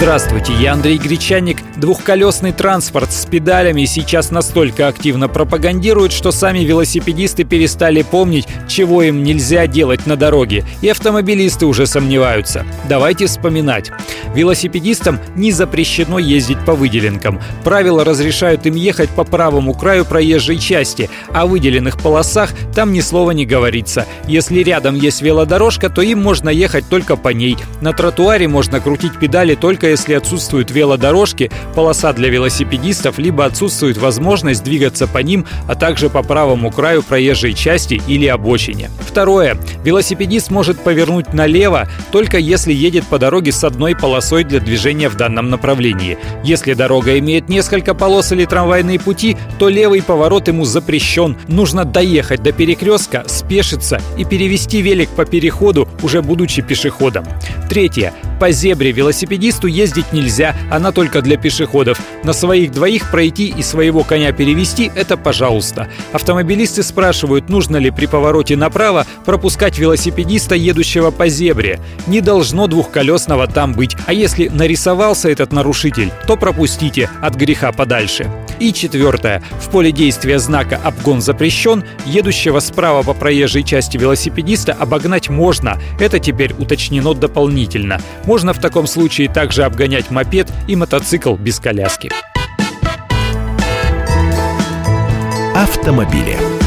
Здравствуйте, я Андрей Гречаник. Двухколесный транспорт с педалями сейчас настолько активно пропагандируют, что сами велосипедисты перестали помнить, чего им нельзя делать на дороге, и автомобилисты уже сомневаются. Давайте вспоминать. Велосипедистам не запрещено ездить по выделенкам. Правила разрешают им ехать по правому краю проезжей части, а в выделенных полосах там ни слова не говорится. Если рядом есть велодорожка, то им можно ехать только по ней. На тротуаре можно крутить педали если отсутствуют велодорожки, полоса для велосипедистов, либо отсутствует возможность двигаться по ним, а также по правому краю проезжей части или обочине. Второе. Велосипедист может повернуть налево только если едет по дороге с одной полосой для движения в данном направлении. Если дорога имеет несколько полос или трамвайные пути, то левый поворот ему запрещен. Нужно доехать до перекрестка, спешиться и перевести велик по переходу, уже будучи пешеходом. Третье. По зебре велосипедисту ездить нельзя, она только для пешеходов. На своих двоих пройти и своего коня перевести – это пожалуйста. Автомобилисты спрашивают, нужно ли при повороте направо пропускать велосипедиста, едущего по зебре. Не должно двухколесного там быть. А если нарисовался этот нарушитель, то пропустите от греха подальше. И четвертое. В поле действия знака «Обгон запрещен» едущего справа по проезжей части велосипедиста обогнать можно. Это теперь уточнено дополнительно. Можно в таком случае также обгонять мопед и мотоцикл без коляски. Автомобили.